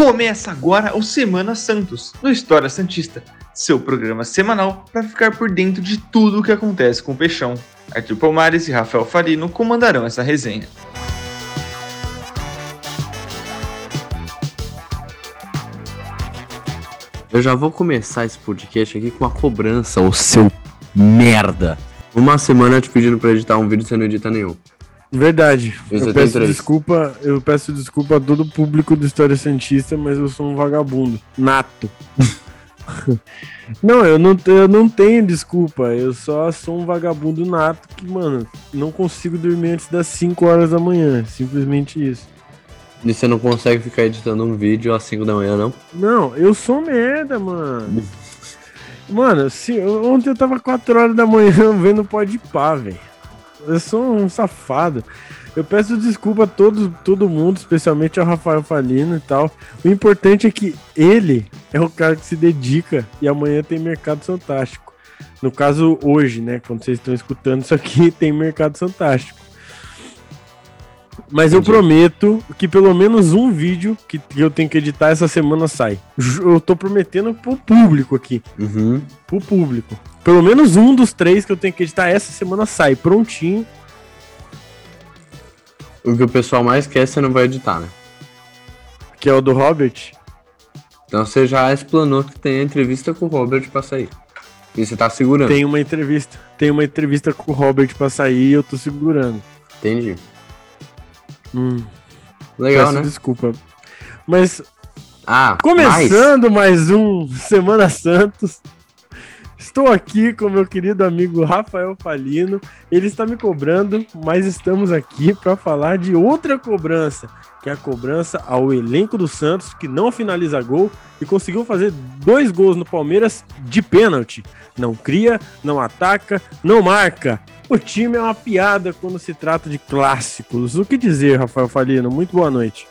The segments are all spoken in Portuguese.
Começa agora o Semana Santos, no História Santista, seu programa semanal para ficar por dentro de tudo o que acontece com o Peixão. Arthur Palmares e Rafael Farino comandarão essa resenha. Eu já vou começar esse podcast aqui com uma cobrança, ô seu merda. Uma semana te pedindo pra editar um vídeo e você não edita nenhum. Verdade. Eu peço desculpa, eu peço desculpa a todo o público do História Santista, mas eu sou um vagabundo. Nato. não, eu não, eu não tenho desculpa. Eu só sou um vagabundo nato que, mano, não consigo dormir antes das 5 horas da manhã. Simplesmente isso. E você não consegue ficar editando um vídeo às 5 da manhã, não? Não, eu sou merda, mano. Mano, se, ontem eu tava 4 horas da manhã vendo pode pá, velho. Eu sou um safado. Eu peço desculpa a todo, todo mundo, especialmente ao Rafael Falino e tal. O importante é que ele é o cara que se dedica e amanhã tem Mercado Fantástico. No caso, hoje, né? Quando vocês estão escutando isso aqui, tem Mercado Fantástico. Mas eu prometo que pelo menos um vídeo que eu tenho que editar essa semana sai. Eu tô prometendo pro público aqui. Uhum. Pro público. Pelo menos um dos três que eu tenho que editar essa semana sai. Prontinho. O que o pessoal mais quer, você não vai editar, né? Que é o do Robert. Então você já explanou que tem a entrevista com o Robert pra sair. E você tá segurando. Tem uma entrevista. Tem uma entrevista com o Robert pra sair e eu tô segurando. Entendi. Hum, Legal, peço né? desculpa. Mas Ah, Começando mais um Semana Santos. Estou aqui com meu querido amigo Rafael Falino. Ele está me cobrando, mas estamos aqui para falar de outra cobrança, que é a cobrança ao elenco do Santos, que não finaliza gol e conseguiu fazer dois gols no Palmeiras de pênalti. Não cria, não ataca, não marca. O time é uma piada quando se trata de clássicos. O que dizer, Rafael Falino? Muito boa noite.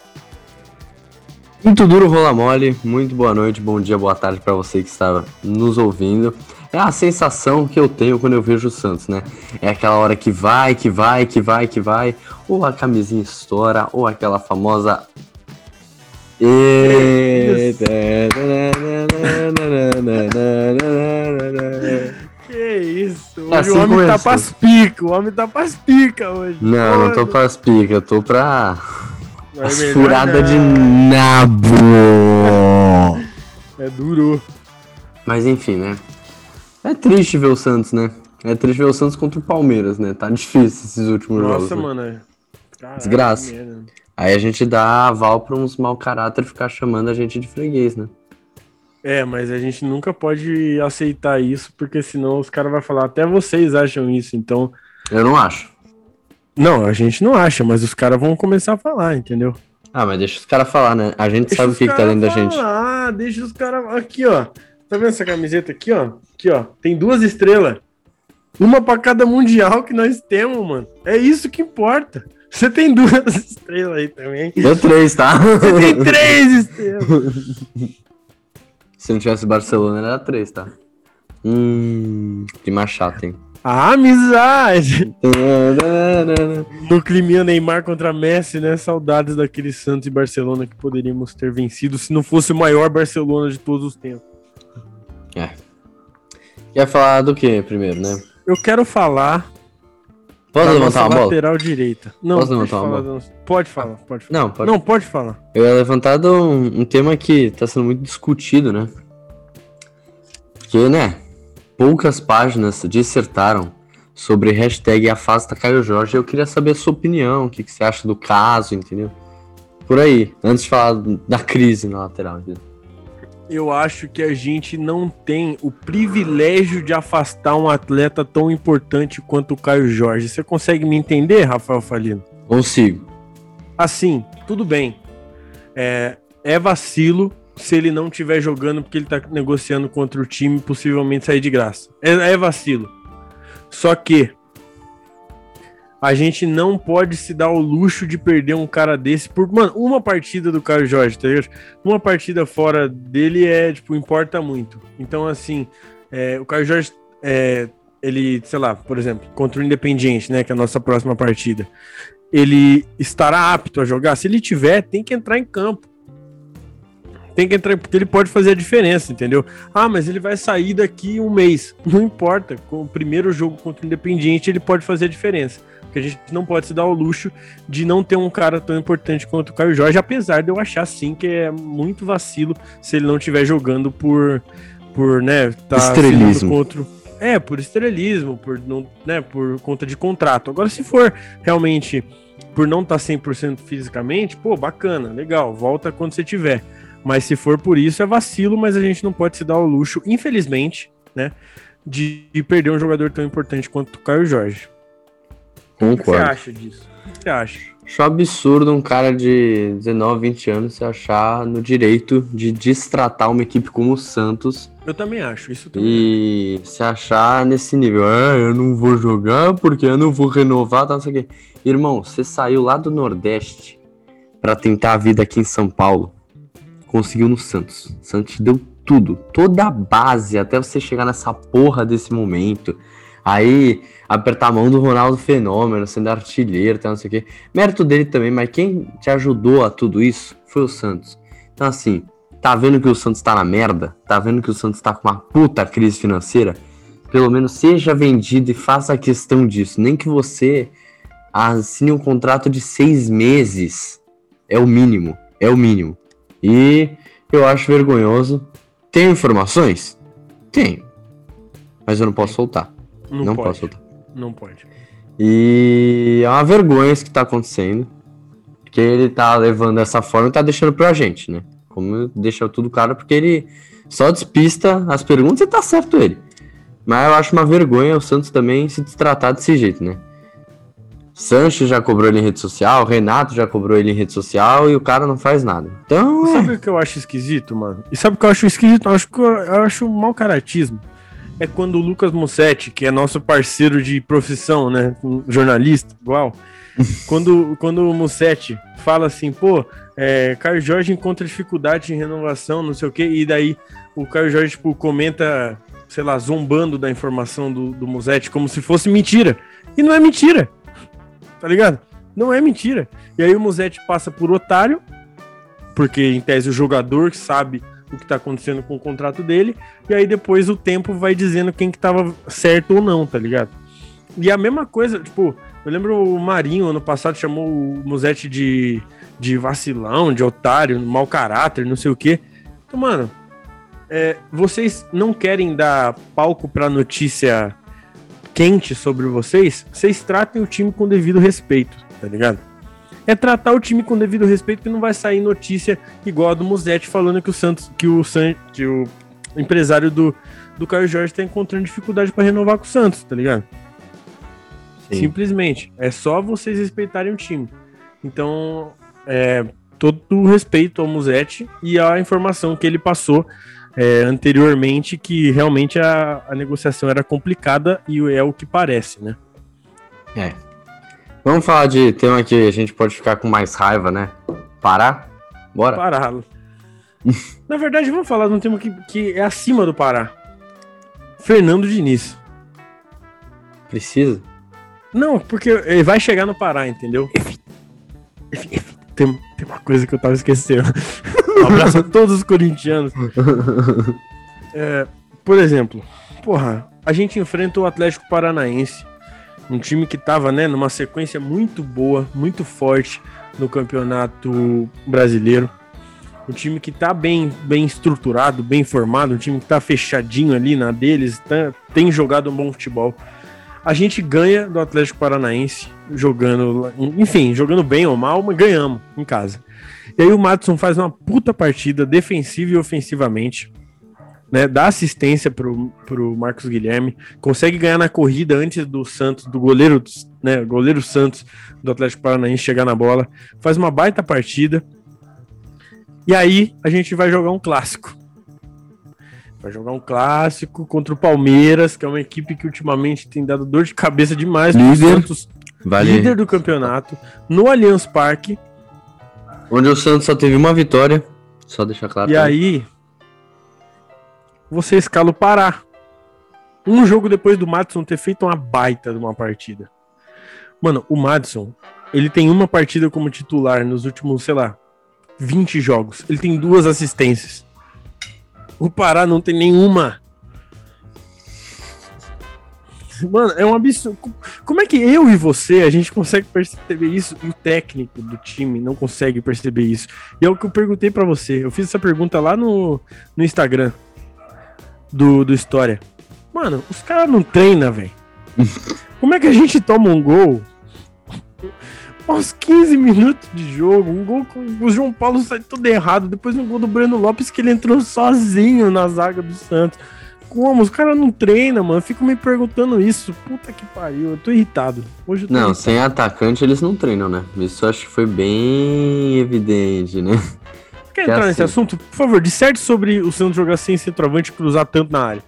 Muito duro rola mole. Muito boa noite, bom dia, boa tarde pra você que está nos ouvindo. É a sensação que eu tenho quando eu vejo o Santos, né? É aquela hora que vai, que vai, que vai, que vai, ou a camisinha estoura, ou aquela famosa E- Que isso? Hoje Assim o homem tá pras pica, o homem tá pras pica hoje. Não, não tô pras picas, eu tô pra É as melhor furadas de não. nabo. É duro. Mas enfim, né? É triste ver o Santos, né? É triste ver o Santos contra o Palmeiras, né? Tá difícil esses últimos jogos. Nossa, né? mano. é- Caraca, Desgraça. merda. Aí a gente dá aval pra uns mau caráter ficar chamando a gente de freguês, né? É, mas a gente nunca pode aceitar isso, porque senão os caras vão falar, até vocês acham isso, então. Eu não acho. Não, a gente não acha, mas os caras vão começar a falar, entendeu? Ah, mas deixa os caras falar, né? A gente Deixa sabe o que, que tá dentro da gente. falar, deixa os caras. Aqui, ó. Tá vendo essa camiseta aqui, ó? Aqui, ó. Tem duas estrelas. Uma pra cada mundial que nós temos, mano. É isso que importa. Você tem duas estrelas aí também. Deu três, tá? Você tem três estrelas. Se não tivesse Barcelona, era três, tá? Hum, que mais chato, hein? A amizade. No climinha Neymar contra Messi, né? Saudades daquele Santos e Barcelona que poderíamos ter vencido se não fosse o maior Barcelona de todos os tempos. É. Quer falar do que primeiro, né? Eu quero falar Posso levantar uma bola? lateral direita. Não, Posso levantar uma da- Pode falar, pode falar. Não, pode. Não, pode falar. Eu ia levantar um, um tema que tá sendo muito discutido, né? Porque, né? Poucas páginas dissertaram sobre hashtag afasta Caio Jorge. Eu queria saber a sua opinião, o que, que você acha do caso, entendeu? Por aí, antes de falar da crise na lateral, entendeu? Eu acho que a gente não tem o privilégio de afastar um atleta tão importante quanto o Caio Jorge. Você consegue me entender, Rafael Falino? Consigo. Assim, tudo bem. É, é vacilo se ele não estiver jogando porque ele tá negociando contra o time, possivelmente sair de graça. É, é vacilo. Só que a gente não pode se dar o luxo de perder um cara desse por, mano, uma partida do Caio Jorge, tá ligado? Uma partida fora dele é, tipo, importa muito. Então, assim, é, o Caio Jorge, é, ele, sei lá, por exemplo, contra o Independiente, né, que é a nossa próxima partida, ele estará apto a jogar? Se ele tiver, tem que entrar em campo. Tem que entrar, porque ele pode fazer a diferença, entendeu? Ah, mas ele vai sair daqui um mês. Não importa. Com o primeiro jogo contra o Independiente, ele pode fazer a diferença. Porque a gente não pode se dar o luxo de não ter um cara tão importante quanto o Caio Jorge, apesar de eu achar sim que é muito vacilo se ele não estiver jogando por, por né, tá estrelismo. contra. É, por estrelismo, por, não, né, por conta de contrato. Agora, se for realmente por não estar tá 100% fisicamente, pô, bacana, legal, volta quando você tiver. Mas se for por isso, é vacilo, mas a gente não pode se dar o luxo, infelizmente, né, de, de perder um jogador tão importante quanto o Caio Jorge. Concordo. O que você acha disso? O que você acha? Acho absurdo um cara de 19, 20 anos se achar no direito de destratar uma equipe como o Santos. Eu também acho, isso também. E se achar nesse nível, ah, eu não vou jogar porque eu não vou renovar, tá, não sei o quê. Irmão, você saiu lá do Nordeste para tentar a vida aqui em São Paulo. Conseguiu no Santos. Santos te deu tudo, toda a base até você chegar nessa porra desse momento. Aí apertar a mão do Ronaldo Fenômeno, sendo artilheiro, tá, não sei o quê. Mérito dele também, mas quem te ajudou a tudo isso foi o Santos. Então, assim, tá vendo que o Santos tá na merda? Tá vendo que o Santos tá com uma puta crise financeira? Pelo menos seja vendido e faça questão disso. Nem que você assine um contrato de seis meses. É o mínimo. É o mínimo. E eu acho vergonhoso. Tem informações? Tenho. Mas eu não posso soltar. Não, não posso soltar. Não pode. E é uma vergonha isso que tá acontecendo. Porque ele tá levando essa forma e tá deixando pra gente, né? Como deixa tudo claro, porque ele só despista as perguntas e tá certo ele. Mas eu acho uma vergonha o Santos também se tratar desse jeito, né? Sancho já cobrou ele em rede social, Renato já cobrou ele em rede social e o cara não faz nada. Então. Sabe é... o que eu acho esquisito, mano? E sabe o que eu acho esquisito? Eu acho, que eu, eu acho mau caratismo é quando o Lucas Mussetti, que é nosso parceiro de profissão, né? Jornalista, igual. quando, quando o Mussetti fala assim, pô, é, Caio Jorge encontra dificuldade em renovação, não sei o quê, e daí o Caio Jorge, tipo, comenta, sei lá, zombando da informação do, do Mussetti como se fosse mentira. E não é mentira. Tá ligado? Não é mentira. E aí o Mussetti passa por otário, porque em tese o jogador sabe o que tá acontecendo com o contrato dele, e aí depois o tempo vai dizendo quem que tava certo ou não, tá ligado? E a mesma coisa, tipo, eu lembro o Marinho ano passado chamou o Musetti de, de vacilão, de otário, mau caráter, não sei o quê. Então, mano, é, vocês não querem dar palco pra notícia quente sobre vocês, vocês tratem o time com devido respeito, tá ligado? é tratar o time com devido respeito, que não vai sair notícia igual a do Musetti falando que o Santos, que o, San, que o empresário do, do Caio Jorge está encontrando dificuldade para renovar com o Santos, tá ligado? Sim. Simplesmente. É só vocês respeitarem o time. Então, é, todo o respeito ao Musetti e à informação que ele passou é, anteriormente, que realmente a, a negociação era complicada e é o que parece, né? É, Vamos falar de tema que a gente pode ficar com mais raiva, né? Pará? Bora? Pará. Na verdade, vamos falar de um tema que, que é acima do Pará. Fernando Diniz. Precisa? Não, porque ele vai chegar no Pará, entendeu? Tem, tem uma coisa que eu tava esquecendo. Um abraço a todos os corintianos. É, por exemplo, porra, a gente enfrenta o Atlético Paranaense um time que estava né, numa sequência muito boa, muito forte no campeonato brasileiro. Um time que está bem, bem estruturado, bem formado, um time que está fechadinho ali na deles, tá, tem jogado um bom futebol. A gente ganha do Atlético Paranaense, jogando, enfim, jogando bem ou mal, mas ganhamos em casa. E aí o Matson faz uma puta partida defensiva e ofensivamente né, dá assistência pro, pro Marcos Guilherme, consegue ganhar na corrida antes do Santos, do goleiro, né, goleiro Santos do Atlético Paranaense chegar na bola, faz uma baita partida. E aí a gente vai jogar um clássico. Vai jogar um clássico contra o Palmeiras, que é uma equipe que ultimamente tem dado dor de cabeça demais líder, Santos, vale. líder do campeonato, no Allianz Parque. Onde o Santos só teve uma vitória, só deixar claro. E também. aí, você escala o Pará. Um jogo depois do Madison ter feito uma baita de uma partida. Mano, o Madison, ele tem uma partida como titular nos últimos, sei lá, 20 jogos. Ele tem duas assistências. O Pará não tem nenhuma. Mano, é um absurdo. Como é que eu e você, a gente consegue perceber isso e o técnico do time não consegue perceber isso? E é o que eu perguntei para você. Eu fiz essa pergunta lá no, no Instagram do, do História. Mano, os caras não treinam, velho. Como é que a gente toma um gol aos 15 minutos de jogo, um gol com o João Paulo sai tudo errado, depois um gol do Breno Lopes que ele entrou sozinho na zaga do Santos. Como? Os caras não treinam, mano. Eu fico me perguntando isso. Puta que pariu, eu tô irritado. Hoje tô Não, irritado. sem atacante eles não treinam, né? Isso acho que foi bem evidente, né? Quer que entrar é nesse assim. assunto? Por favor, disserte sobre o Santos jogar sem centroavante e cruzar tanto na área.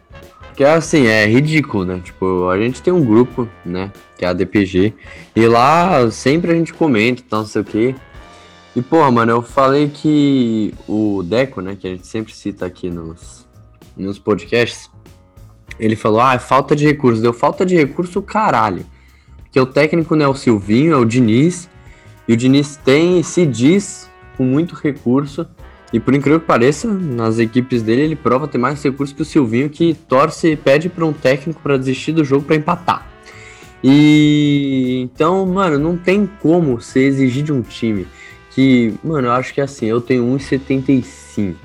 Que é assim, é ridículo, né? Tipo, a gente tem um grupo, né? Que é a DPG. E lá sempre a gente comenta e tal, não sei o quê. E, porra, mano, eu falei que o Deco, né? Que a gente sempre cita aqui nos, nos podcasts. Ele falou, ah, é falta de recurso. Deu falta de recurso, caralho. Porque o técnico não é o Silvinho, é o Diniz. E o Diniz tem, se diz, com muito recurso. E por incrível que pareça, nas equipes dele ele prova ter mais recursos que o Silvinho, que torce e pede para um técnico para desistir do jogo para empatar. E então, mano, não tem como você exigir de um time que, mano, eu acho que assim, eu tenho 1,75.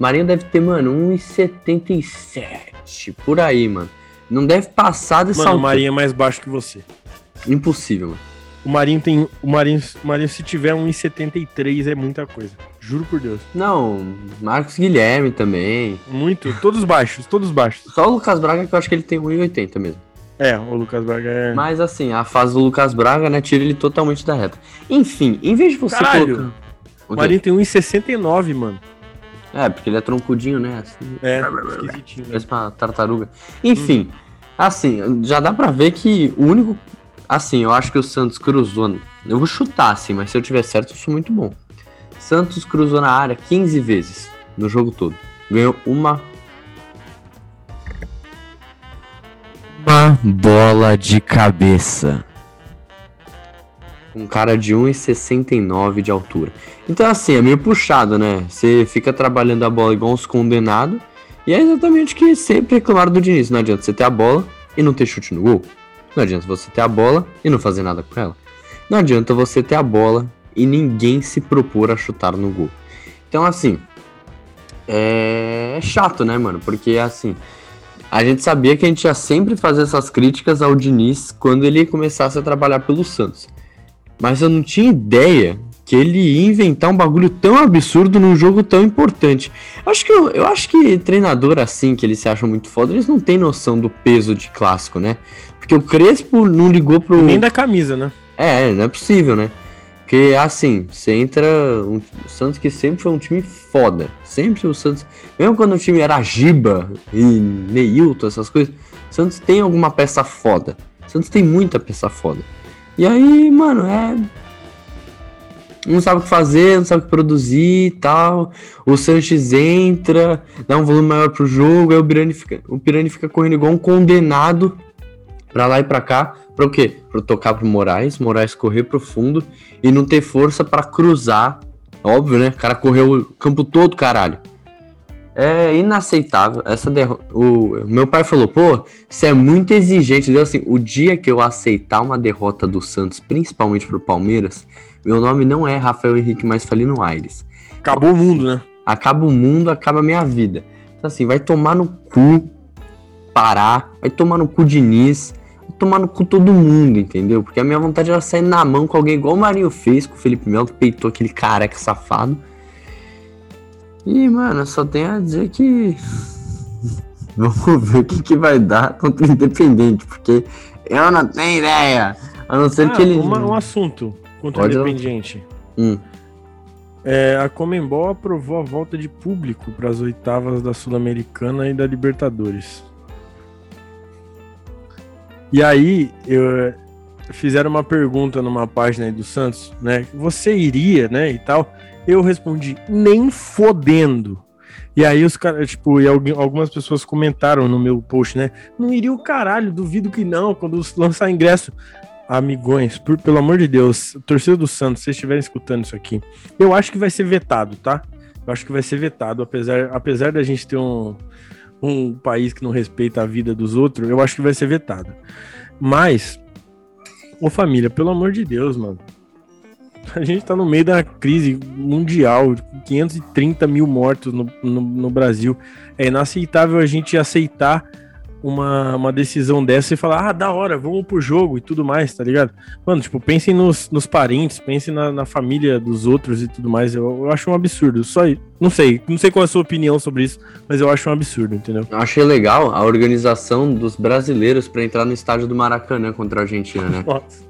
O Marinho deve ter, mano, 1,77 por aí, mano. Não deve passar dessa Mano, o altura. Marinho é mais baixo que você. Impossível, mano. O Marinho tem. O Marinho, o Marinho se tiver 1,73 é muita coisa. Juro por Deus. Não, Marcos Guilherme também. Muito. Todos baixos, todos baixos. Só o Lucas Braga que eu acho que ele tem 1,80 mesmo. É, o Lucas Braga é. Mas assim, a fase do Lucas Braga, né, tira ele totalmente da reta. Enfim, em vez de você Caralho! colocar. O O? Marinho tem 1,69, mano. É, porque ele é troncudinho, né? Assim, É, esquisitinho. né? parece uma tartaruga. Enfim, assim, já dá pra ver que o único. Assim, eu acho que o Santos cruzou. Eu vou chutar, assim, mas se eu tiver certo, eu sou muito bom. Santos cruzou na área 15 vezes no jogo todo. Ganhou uma. Uma bola de cabeça. Um cara de 1,69 de altura. Então, assim, é meio puxado, né? Você fica trabalhando a bola igual uns condenados. E é exatamente o que sempre reclamaram do Diniz. Não adianta você ter a bola e não ter chute no gol. Não adianta você ter a bola e não fazer nada com ela. Não adianta você ter a bola e ninguém se propor a chutar no gol. Então, assim, é chato, né, mano? Porque, assim, a gente sabia que a gente ia sempre fazer essas críticas ao Diniz quando ele começasse a trabalhar pelo Santos. Mas eu não tinha ideia que ele ia inventar um bagulho tão absurdo num jogo tão importante. Acho que eu, eu acho que treinador assim, que eles se acham muito foda, eles não têm noção do peso de clássico, né? Porque o Crespo não ligou pro. Nem da camisa, né? É, não é possível, né? Porque assim, você entra. Um, o Santos que sempre foi um time foda. Sempre o Santos. Mesmo quando o time era Giba e Neilton, essas coisas, o Santos tem alguma peça foda. O Santos tem muita peça foda. E aí, mano, é. Não sabe o que fazer, não sabe o que produzir e tal. O Sanches entra, dá um volume maior pro jogo, aí o Pirani fica, o Pirani fica correndo igual um condenado pra lá e pra cá. Pra o quê? Pra tocar pro Moraes, Moraes correr pro fundo e não ter força pra cruzar. Óbvio, né? O cara correu o campo todo, caralho. É inaceitável. Essa derrota. O meu pai falou, pô, você é muito exigente. Deu assim, o dia que eu aceitar uma derrota do Santos, principalmente pro Palmeiras, meu nome não é Rafael Henrique mais Falino Aires. Acabou o mundo, né? Acaba o mundo, acaba a minha vida. Então, assim, vai tomar no cu parar, vai tomar no cu Diniz, vai tomar no cu todo mundo, entendeu? Porque a minha vontade era sair na mão com alguém igual o Marinho fez com o Felipe Melo, que peitou aquele careca safado. E, mano, só tenho a dizer que. Vamos ver o que, que vai dar contra o Independente, porque eu não tenho ideia. A não ser Ah, que ele. uma- um assunto contra Pode o não. Independiente. Hum. É, a Comembol aprovou a volta de público para as oitavas da Sul-Americana e da Libertadores. E aí, eu, fizeram uma pergunta numa página aí do Santos, né? Você iria, né? E tal. Eu respondi, nem fodendo. E aí os caras, tipo, e algumas pessoas comentaram no meu post, né? Não iria o caralho, duvido que não, quando lançar ingresso. amigões, por, pelo amor de Deus, torcida do Santos, se estiverem escutando isso aqui, eu acho que vai ser vetado, tá? Eu acho que vai ser vetado, apesar, apesar da gente ter um, um país que não respeita a vida dos outros, eu acho que vai ser vetado. Mas, ô família, pelo amor de Deus, mano. A gente tá no meio da crise mundial, 530 mil mortos no, no, no Brasil. É inaceitável a gente aceitar uma, uma decisão dessa e falar, ah, da hora, vamos pro jogo e tudo mais, tá ligado? Mano, tipo, pensem nos, nos parentes, pensem na, na família dos outros e tudo mais. Eu, eu acho um absurdo. Só não sei, não sei qual é a sua opinião sobre isso, mas eu acho um absurdo, entendeu? Eu achei legal a organização dos brasileiros para entrar no estádio do Maracanã contra a Argentina, né? Nossa.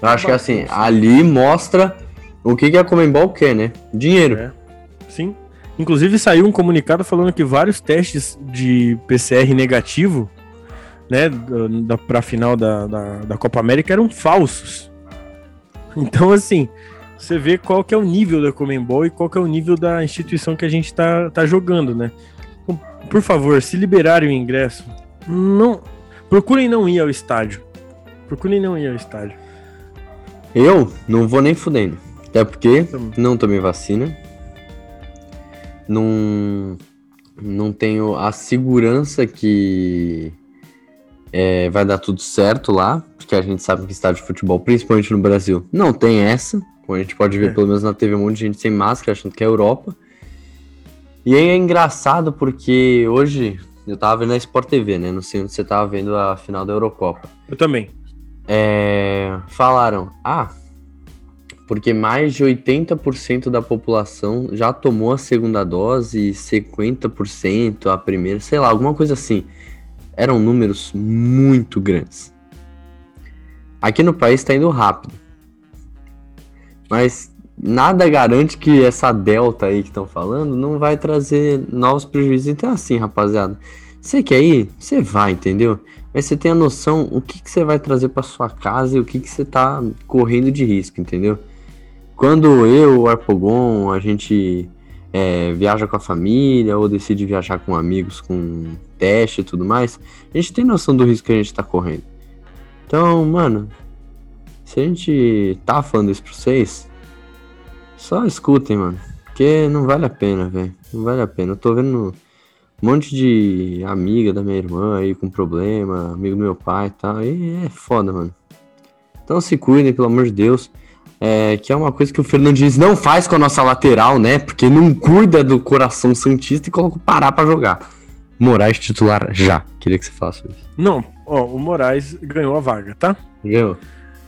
Eu acho que assim, ali mostra o que, que a Comembol quer, né? Dinheiro. É. Sim. Inclusive saiu um comunicado falando que vários testes de PCR negativo, né, da, pra final da, da, da Copa América eram falsos. Então, assim, você vê qual que é o nível da Comembol e qual que é o nível da instituição que a gente tá, tá jogando, né? Então, por favor, se liberarem o ingresso, não procurem não ir ao estádio. Procurem não ir ao estádio. Eu não vou nem fudendo. Até porque não tomei vacina não, não tenho a segurança que é, vai dar tudo certo lá, porque a gente sabe que estádio de futebol, principalmente no Brasil, não tem essa. Como a gente pode ver, é. pelo menos na TV, um monte de gente sem máscara, achando que é Europa. E aí é engraçado porque hoje eu tava vendo a Sport TV, né? Não sei onde você tava vendo a final da Eurocopa. Eu também. É, falaram, ah, porque mais de 80% da população já tomou a segunda dose, 50% a primeira, sei lá, alguma coisa assim. Eram números muito grandes. Aqui no país está indo rápido. Mas nada garante que essa delta aí que estão falando não vai trazer novos prejuízos. Então, assim, rapaziada, você quer ir? Você vai, entendeu? Mas você tem a noção o que, que você vai trazer para sua casa e o que, que você está correndo de risco, entendeu? Quando eu, o Arpogon, a gente é, viaja com a família ou decide viajar com amigos com teste e tudo mais, a gente tem noção do risco que a gente tá correndo. Então, mano, se a gente tá falando isso pra vocês, só escutem, mano. Porque não vale a pena, velho. Não vale a pena. Eu tô vendo um monte de amiga da minha irmã aí com problema, amigo do meu pai e tal. E é foda, mano. Então se cuidem, pelo amor de Deus. É, que é uma coisa que o Fernandinho não faz com a nossa lateral, né? Porque não cuida do coração santista e coloca o Pará pra jogar. Moraes titular já. Queria que você falasse isso. Não, ó, o Moraes ganhou a vaga, tá? Ganhou.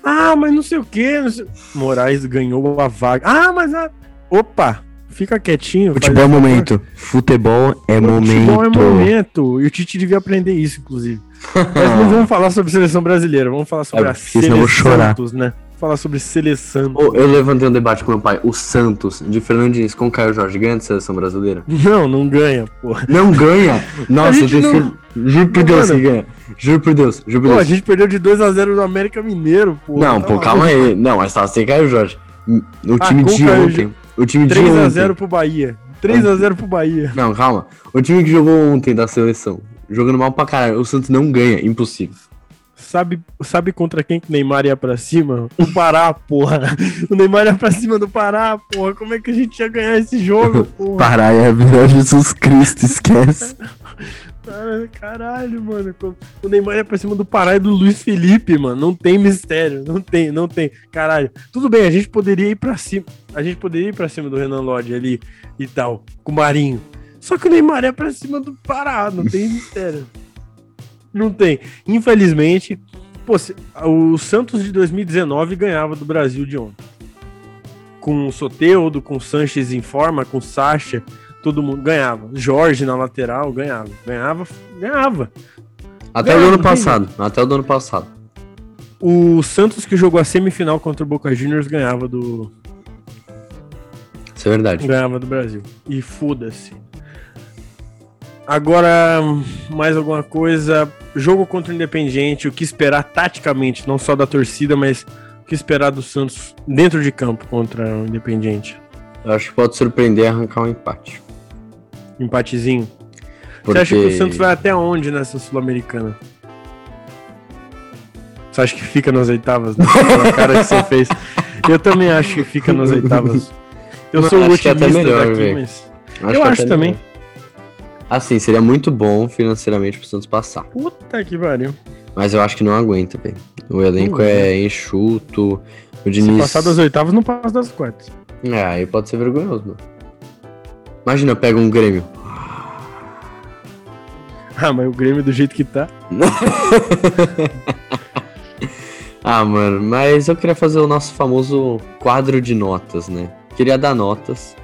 Ah, mas não sei o que. Sei... Moraes ganhou a vaga. Ah, mas a. Opa! Fica quietinho. Futebol é momento. Futebol é momento. Futebol é momento. E o Tite devia aprender isso, inclusive. Mas não vamos falar sobre seleção brasileira, vamos falar sobre é, a seleção Santos, né? falar sobre seleção. Oh, eu levantei um debate com meu pai. O Santos, de Fernandinho com Caio Jorge, ganha de seleção brasileira? Não, não ganha, pô. Não ganha? Nossa, eu não... Juro por Deus que ganha. Juro por Deus, juro por Deus. Pô, a gente perdeu de 2x0 no América Mineiro, pô. Não, tá pô, calma aí. Não, mas tava sem Caio Jorge. O ah, time ah, de ontem. O time de 3x0 pro Bahia. 3x0 pro Bahia. Não, calma. O time que jogou ontem da seleção, jogando mal pra caralho, o Santos não ganha, impossível. Sabe, sabe contra quem que o Neymar ia pra cima? O Pará, porra. O Neymar ia pra cima do Pará, porra. Como é que a gente ia ganhar esse jogo, porra? Pará é a Jesus Cristo, esquece. Caralho, mano. O Neymar ia pra cima do Pará e do Luiz Felipe, mano. Não tem mistério. Não tem, não tem. Caralho. Tudo bem, a gente poderia ir pra cima. A gente poderia ir pra cima do Renan Lodge ali e tal, com o Marinho. Só que o Neymar ia pra cima do Pará. Não tem mistério. Não tem. Infelizmente, pô, o Santos de 2019 ganhava do Brasil de ontem. Com o Soteudo, com o Sanches em forma, com o Sacha, todo mundo ganhava. Jorge na lateral, ganhava. Ganhava, ganhava. Até ganhava, o ano passado. Até o ano passado. O Santos que jogou a semifinal contra o Boca Juniors ganhava do. Isso é verdade. Ganhava do Brasil. E foda-se. Agora, mais alguma coisa. Jogo contra o Independiente, o que esperar taticamente, não só da torcida, mas o que esperar do Santos dentro de campo contra o Independiente? Eu acho que pode surpreender arrancar um empate. Empatezinho. Porque... Você acha que o Santos vai até onde nessa Sul-Americana? Você acha que fica nas oitavas? Né? Pela cara que você fez. Eu também acho que fica nas oitavas. Eu Não, sou o acho que é melhor, daqui, mas. que Eu acho até também. melhor. Assim, seria muito bom financeiramente pro Santos passar. Puta que pariu. Mas eu acho que não aguenta, velho. O elenco Não é enxuto. O Se Diniz. passar das oitavas, não passa das quartas. É, aí pode ser vergonhoso, mano. Imagina, pega um Grêmio. Ah, mas o Grêmio do jeito que tá. Ah, mano, mas eu queria fazer o nosso famoso quadro de notas, né? Queria dar notas.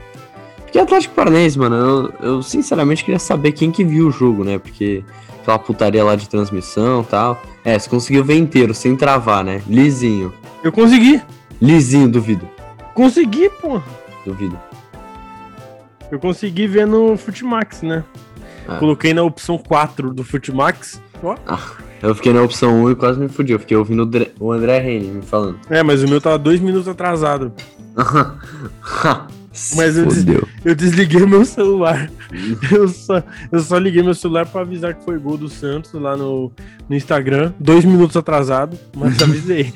Porque Atlético Paranaense, mano, eu, eu sinceramente queria saber quem que viu o jogo, né? Porque aquela putaria lá de transmissão e tal. É, você conseguiu ver inteiro, sem travar, né? Lisinho. Eu consegui. Lisinho, duvido. Consegui, pô. Duvido. Eu consegui ver no Futimax, né? Ah. Coloquei na opção 4 do Futimax. Ó. Eu fiquei na opção 1 e quase me fudi. Eu fiquei ouvindo o André Rene me falando. É, mas o meu tava dois minutos atrasado. Mas eu Fudeu. Eu desliguei meu celular. Eu só, eu só liguei meu celular pra avisar que foi gol do Santos lá no, no Instagram. Dois minutos atrasado, mas avisei.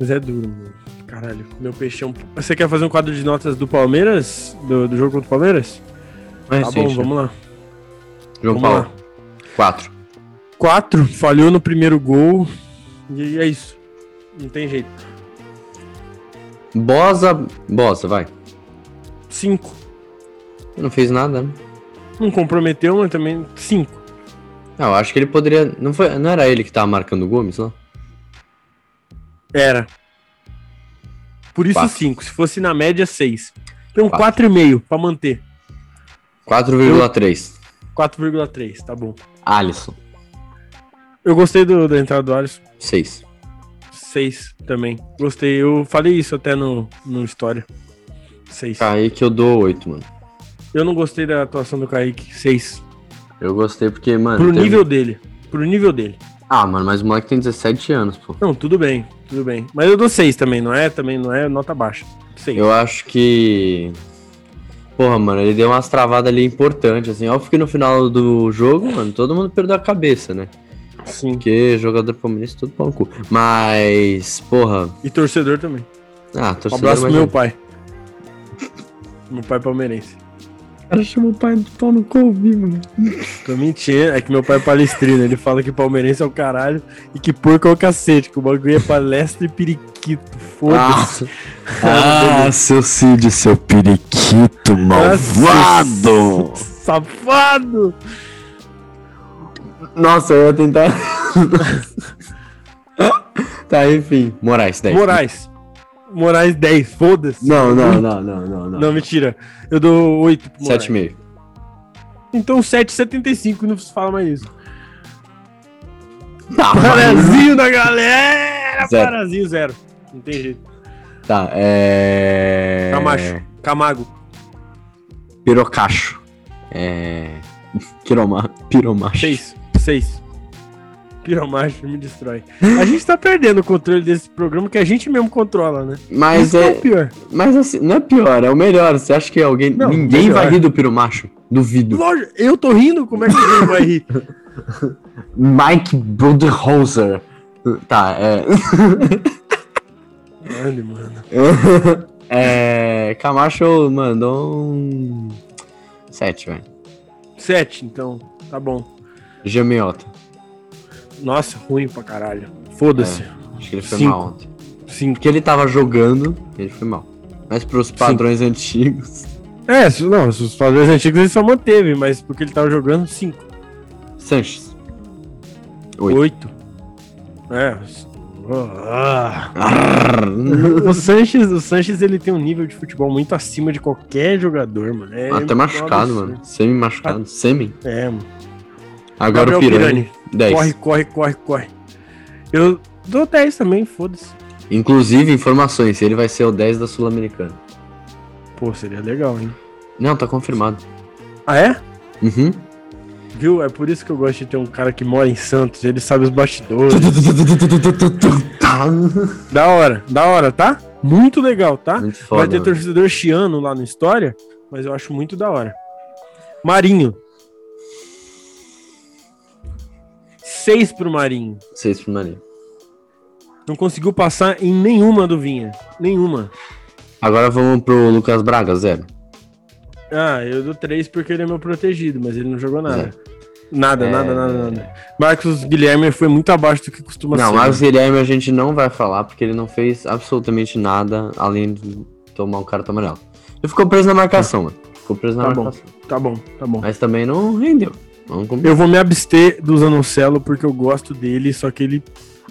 mas é duro, mano. Caralho, meu peixão. Você quer fazer um quadro de notas do Palmeiras? Do, do jogo contra o Palmeiras? Mas, Tá bom, gente, vamos lá. João vamos Paulo, lá. 4. Quatro, falhou no primeiro gol. E é isso. Não tem jeito. Bosa. Bosa, vai. Cinco. Não fez nada, né? Não comprometeu, mas também cinco. Não, eu acho que ele poderia. Não, foi... não era ele que tava marcando o Gomes, não? Era. Por isso cinco. Se fosse na média, seis. Então e meio pra manter. 4,3. 4,3, tá bom. Alisson, Eu gostei do, da entrada do Alisson. 6. 6 também. Gostei. Eu falei isso até no, no História. 6. Kaique eu dou 8, mano. Eu não gostei da atuação do Kaique. 6. Eu gostei porque, mano. Pro teve- nível dele. Pro nível dele. Ah, mano, mas o moleque tem 17 anos, pô. Não, tudo bem. Tudo bem. Mas eu dou 6 também, não é? Também não é nota baixa. 6. Eu acho que. Porra, mano, ele deu umas travadas ali importantes, assim. Óbvio que no final do jogo, mano, todo mundo perdeu a cabeça, né? Sim. Porque jogador palmeirense tudo pau no cu. Mas, porra. E torcedor também. Ah, Um torcedor abraço pro mais meu um. pai. meu pai é palmeirense. O cara chama o pai de pau no cu ao vivo, né? Tô mentindo, é que meu pai é palestrino. Ele fala que palmeirense é o caralho e que porco é o cacete, que o bagulho é palestra e periquito. Foda-se. Ah, seu Cid, seu periquito malvado! Safado! Nossa, eu ia tentar. tá, enfim. Moraes, 10. Moraes. Moraes 10, foda-se. Não, não, não, não, não, não. Não, mentira. Eu dou 8 pro Moraes. 7,5. Então 7,75 e não se fala mais isso. Tá, Parazinho da galera! Zero. Parazinho zero. Não tem jeito. Tá, é. Camacho. Camago. Pirocacho. É. Quiroma... Piromacho. 6. 6. Piromacho me destrói. A gente tá perdendo o controle desse programa que a gente mesmo controla, né? Mas Isso é é. pior. Mas assim, não é pior, é o melhor. Você acha que alguém. Não, Ninguém melhor. vai rir do piromacho? Duvido. Lógico, eu tô rindo, como é que ninguém vai rir? Mike Budenholzer. Tá, é. Mano, mano. é. Camacho mandou um. 7, velho. 7, então. Tá bom. Gemeota. Nossa, ruim pra caralho. Foda-se. Acho que ele foi Cinco. mal ontem. 5. Porque ele tava jogando, ele foi mal. Mas pros padrões antigos. É, não, os padrões antigos ele só manteve, mas porque ele tava jogando 5. Sanches. Oito. 8. É. Ah. O Sanches, o Sanches ele tem um nível de futebol muito acima de qualquer jogador, mano. É Até machucado, absurdo. mano. Semi-machucado. Semi. É, mano. Agora Gabriel o Pirani. 10. Corre, corre, corre, corre. Eu dou 10 também, foda-se. Inclusive, informações, ele vai ser o 10 da Sul-Americana. Pô, seria legal, hein? Não, tá confirmado. Ah, é? Uhum. Viu? É por isso que eu gosto de ter um cara que mora em Santos, ele sabe os bastidores. da hora, da hora, tá? Muito legal, tá? Muito Vai foda. ter mano. torcedor chiano lá no História, mas eu acho muito da hora. Marinho. Seis pro Marinho. Seis pro Marinho. Não conseguiu passar em nenhuma do Vinha. Nenhuma. Agora vamos pro Lucas Braga, zero. Ah, eu dou três porque ele é meu protegido, mas ele não jogou nada. Nada, É. nada, nada, nada. Marcos Guilherme foi muito abaixo do que costuma Não, ser. Marcos Guilherme a gente não vai falar porque ele não fez absolutamente nada além de tomar o cartão amarelo. Ele ficou preso na marcação, mano. Ficou preso na Tá bom. marcação. Tá bom, tá bom. Mas também não rendeu. Vamos combinar. Eu vou me abster do Zanocelo porque eu gosto dele, só que ele.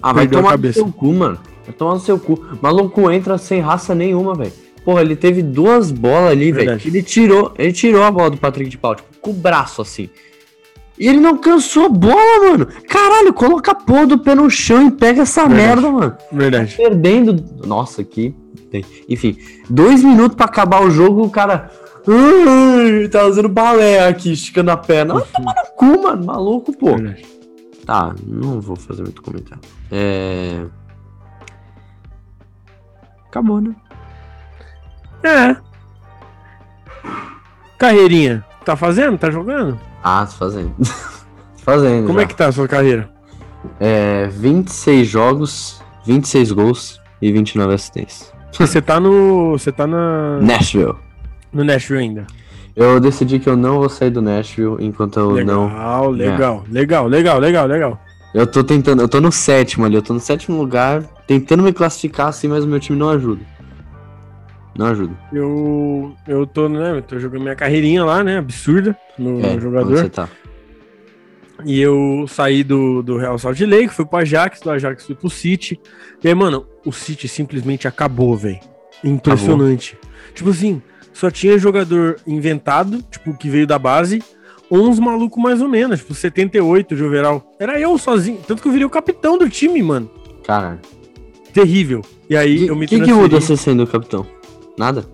Ah, vai Perdeu a tomar no seu cu, mano. Vai tomar no seu cu. Maluco entra sem raça nenhuma, velho. Porra, ele teve duas bolas ali, velho. Ele tirou, ele tirou a bola do Patrick de Pau, tipo, com o braço assim. E ele não cansou a bola, mano. Caralho, coloca a porra do pé no chão e pega essa Verdade. merda, mano. Verdade. Perdendo. Nossa, aqui. Enfim, dois minutos pra acabar o jogo, o cara. Ai, tá fazendo balé aqui, esticando a perna. Vai tomar no cu, mano. Maluco, pô. Verdade. Tá, não vou fazer muito comentário. É. Acabou, né? É. Carreirinha. Tá fazendo? Tá jogando? Ah, tô fazendo. Tô fazendo. Como já. é que tá a sua carreira? É 26 jogos, 26 gols e 29 assistências. Você tá no. Você tá na, Nashville. No Nashville ainda. Eu decidi que eu não vou sair do Nashville enquanto eu não. Legal, legal, legal, legal, legal, legal. Eu tô tentando, eu tô no sétimo ali, eu tô no sétimo lugar, tentando me classificar assim, mas o meu time não ajuda. Não ajuda. Eu, eu tô, né, eu tô jogando minha carreirinha lá, né, absurda, no, É, jogador. você tá? E eu saí do, do Real Salt Lake, fui pro Ajax, do Ajax fui pro City. E aí, mano, o City simplesmente acabou, velho. Impressionante. Tipo assim, só tinha jogador inventado, tipo, que veio da base, ou uns malucos mais ou menos, tipo, 78 de overall. Era eu sozinho, tanto que eu virei o capitão do time, mano. Caralho. Terrível. E aí O eu me que, que muda você sendo o capitão? Nada?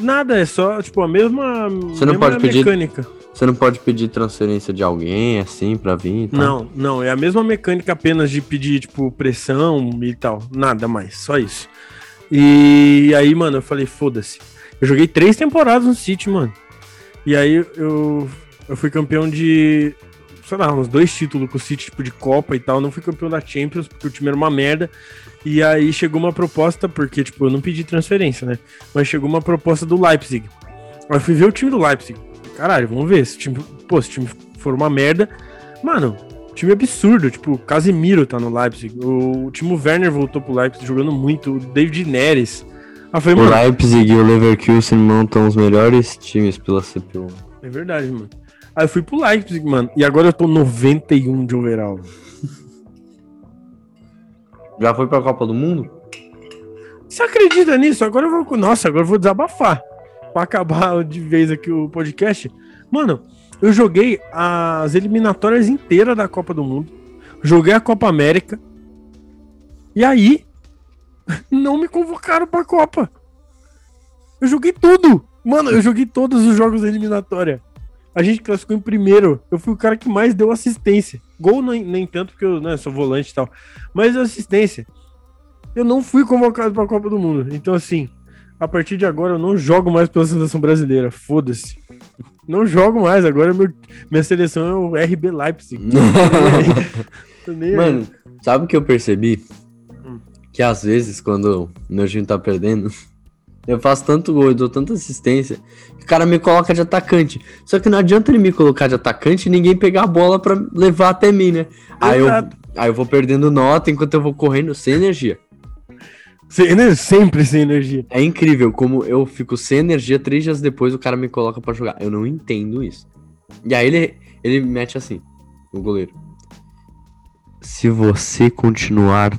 Nada, é só, tipo, a mesma, Você não mesma pode pedir- mecânica. Você não pode pedir transferência de alguém assim pra vir? e tal? Não, não, é a mesma mecânica apenas de pedir, tipo, pressão e tal. Nada mais, só isso. E aí, mano, eu falei, foda-se. Eu joguei três temporadas no City, mano. E aí eu, eu fui campeão de, sei lá, uns dois títulos com o City, tipo, de Copa e tal. Não fui campeão da Champions, porque o time era uma merda. E aí chegou uma proposta, porque, tipo, eu não pedi transferência, né? Mas chegou uma proposta do Leipzig. Aí eu fui ver o time do Leipzig. Caralho, vamos ver. Se o time, pô, se o time for uma merda. Mano, time absurdo. Tipo, Casemiro tá no Leipzig. O, o Timo Werner voltou pro Leipzig jogando muito. O David Neres. Eu falei, O Leipzig e o Leverkusen montam os melhores times pela CPU. é verdade, mano. Aí eu fui pro Leipzig, mano. E agora eu tô 91 de overall. Já foi pra Copa do Mundo? Você acredita nisso? Agora eu vou. Nossa, agora eu vou desabafar. Pra acabar de vez aqui o podcast. Mano, eu joguei as eliminatórias inteiras da Copa do Mundo. Joguei a Copa América. E aí, não me convocaram pra Copa. Eu joguei tudo. Mano, eu joguei todos os jogos da eliminatória. A gente classificou em primeiro. Eu fui o cara que mais deu assistência. Gol nem, nem tanto, porque eu né, sou volante e tal. Mas assistência. Eu não fui convocado pra Copa do Mundo. Então, assim, a partir de agora eu não jogo mais pela seleção brasileira. Foda-se. Não jogo mais. Agora meu, minha seleção é o RB Leipzig. Mano, sabe o que eu percebi? Que às vezes, quando meu time tá perdendo, eu faço tanto gol e dou tanta assistência, que o cara me coloca de atacante. Só que não adianta ele me colocar de atacante e ninguém pegar a bola pra levar até mim, né? Aí eu, aí eu vou perdendo nota enquanto eu vou correndo sem energia. Sem- sempre sem energia. É incrível como eu fico sem energia, três dias depois o cara me coloca pra jogar. Eu não entendo isso. E aí ele, ele mete assim, o goleiro. Se você continuar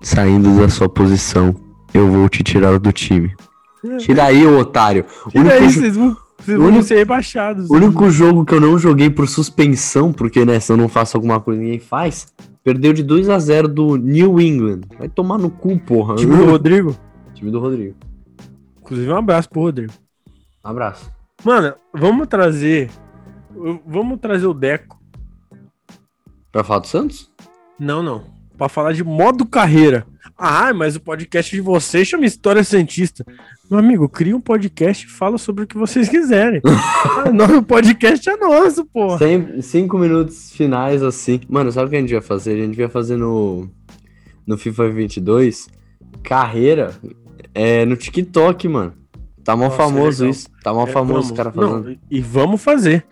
saindo da sua posição, eu vou te tirar do time. Tira aí, ô otário. O Tira único, aí, vocês vão, vocês vão único- ser rebaixados. o único jogo que eu não joguei por suspensão, porque né, se eu não faço alguma coisa ninguém faz, perdeu de 2 a 0 do New England. Vai tomar no cu, porra. Time do Rodrigo. Time do Rodrigo. Inclusive, um abraço pro Rodrigo. Abraço. Mano, vamos trazer. Vamos trazer o Deco. Pra falar do Santos? Não, não. Pra falar de modo carreira. Ah, mas o podcast de vocês chama História Santista. Meu amigo, cria um podcast e fala sobre o que vocês quiserem. o podcast é nosso, pô. Cinco minutos finais assim. Mano, sabe o que a gente vai fazer? A gente vai fazer no, no FIFA 22 carreira é, no TikTok, mano. Tá mal Nossa, famoso legal. isso. Tá mal É, famoso vamos. os caras Não, fazendo. e vamos fazer.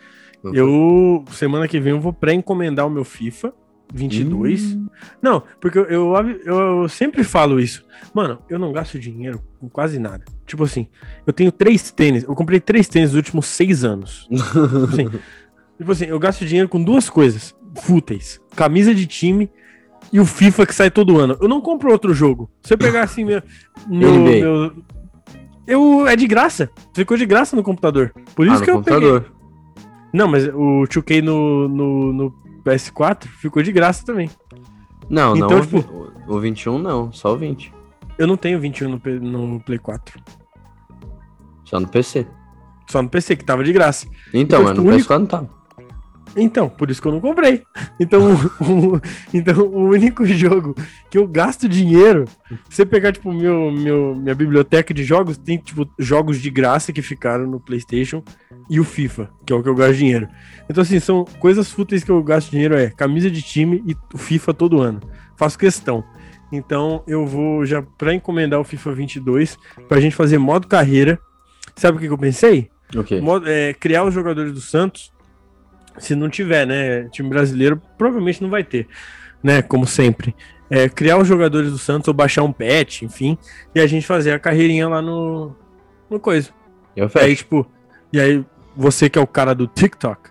Eu, semana que vem, eu vou pré-encomendar o meu FIFA 22. Hum. Não, porque eu, eu, eu sempre falo isso. Mano, eu não gasto dinheiro com quase nada. Tipo assim, eu tenho três tênis. Eu comprei três tênis nos últimos seis anos. Assim, tipo assim, eu gasto dinheiro com duas coisas fúteis: camisa de time e o FIFA que sai todo ano. Eu não compro outro jogo. Se eu pegar assim, meu. meu, meu- eu, é de graça. Ficou de graça no computador. Por isso Ah, no que eu peguei. computador. Não, mas o 2K no, no, no PS4 ficou de graça também. Não, Então, não. tipo- o, o 21 não, só o 20. Eu não tenho 21 no, no Play 4. Só no PC. Só no PC, que tava de graça. Então, Então, mas no tipo, o único- PS4 não tá. Então, por isso que eu não comprei. Então, o, então, o único jogo que eu gasto dinheiro, se você pegar, tipo, meu, meu, minha biblioteca de jogos, tem, tipo, jogos de graça que ficaram no PlayStation e o FIFA, que é o que eu gasto dinheiro. Então, assim, são coisas fúteis que eu gasto dinheiro, é camisa de time e o FIFA todo ano. Faço questão. Então, eu vou já pra encomendar o FIFA 22 pra gente fazer modo carreira. Sabe o que, que eu pensei? Ok. Mo- é, criar os jogadores do Santos, se não tiver, né? Time brasileiro provavelmente não vai ter, né? Como sempre. É, criar os jogadores do Santos ou baixar um patch, enfim, e a gente fazer a carreirinha lá no, no coisa. Eu Aí, fecho. tipo, e aí você que é o cara do TikTok,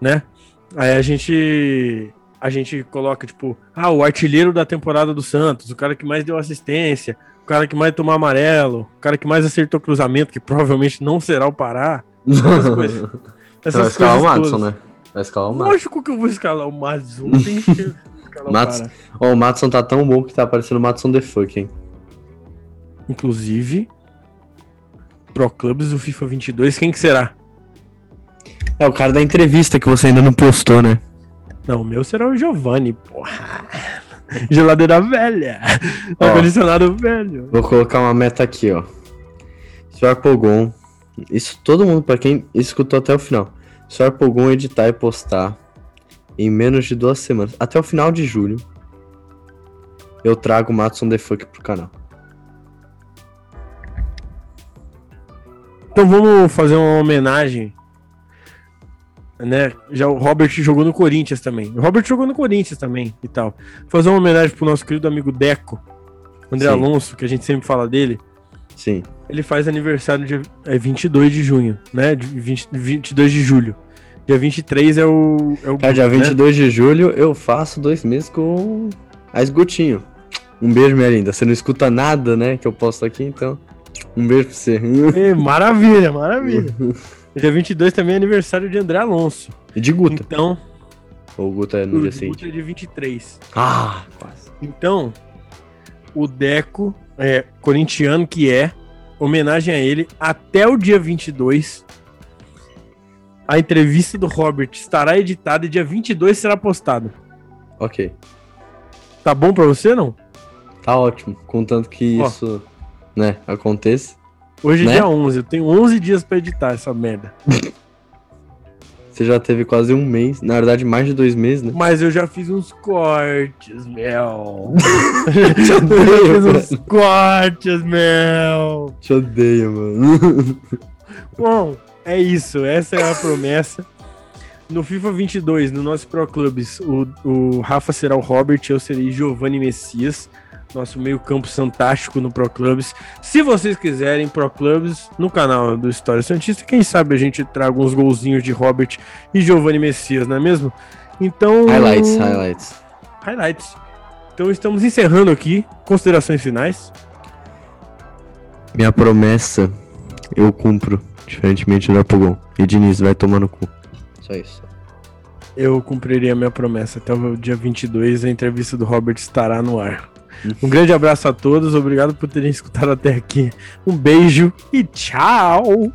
né? Aí a gente a gente coloca, tipo, ah, o artilheiro da temporada do Santos, o cara que mais deu assistência, o cara que mais tomou amarelo, o cara que mais acertou cruzamento, que provavelmente não será o Pará. Essas coisas. Vai Essas o coisas todas. né? Vai escalar o Madison. Lógico que eu vou escalar o. Não tem de escalar o. Ó, o Madison tá tão bom que tá parecendo o Madison The Fuck, hein? Inclusive, Pro Clubs do FIFA 22, quem que será? É o cara da entrevista que você ainda não postou, né? Não, o meu será o Giovanni, porra. Geladeira velha. Ó. Ar-condicionado velho. Vou colocar uma meta aqui, ó. Sr. Pogon. Isso todo mundo, pra quem escutou até o final. Sr. Pogon editar e postar em menos de duas semanas. Até o final de julho. Eu trago o Matson The Fuck pro canal. Então vamos fazer uma homenagem. Né? Já o Robert jogou no Corinthians também. O Robert jogou no Corinthians também e tal. Fazer uma homenagem pro nosso querido amigo Deco, André Sim. Alonso, que a gente sempre fala dele. Sim. Ele faz aniversário dia é 22 de junho, né? De 20, 22 de julho. Dia 23 é o. É o Cara, dia né? 22 de julho eu faço dois meses com a Esgotinho. Um beijo, minha linda. Você não escuta nada, né? Que eu posto aqui, então. Um beijo pra você. Ê, maravilha, maravilha. Dia 22 também é aniversário de André Alonso. E de Guta. Então, Ou o Guta é no o dia seguinte. é dia 23. Ah, quase. Então, o Deco, é, corintiano que é, homenagem a ele, até o dia 22. A entrevista do Robert estará editada e dia 22 será postada. Ok. Tá bom pra você, não? Tá ótimo. Contanto que Ó. isso, né, aconteça. Hoje é Né? dia 11, eu tenho 11 dias pra editar essa merda. Você já teve quase um mês. Na verdade, mais de dois meses, né? Mas eu já fiz uns cortes, meu. Te eu odeio, já fiz uns mano. cortes, meu. Te odeio, mano. Bom, é isso. Essa é a promessa. No FIFA 22, no nosso Pro Clubs, o, o Rafa será o Robert, eu serei Giovanni Messias. Nosso meio-campo fantástico no Pro Clubs. Se vocês quiserem Pro Clubs no canal do História Santista, quem sabe a gente traga uns golzinhos de Robert e Giovanni Messias, não é mesmo? Então. highlights, highlights. Highlights. Então estamos encerrando aqui. Considerações finais. Minha promessa, eu cumpro. Diferentemente do Apogon. E Diniz, vai tomar no cu. Só isso. Eu cumpriria a minha promessa. Até o dia 22, a entrevista do Robert estará no ar. Um grande abraço a todos, obrigado por terem escutado até aqui. Um beijo e tchau!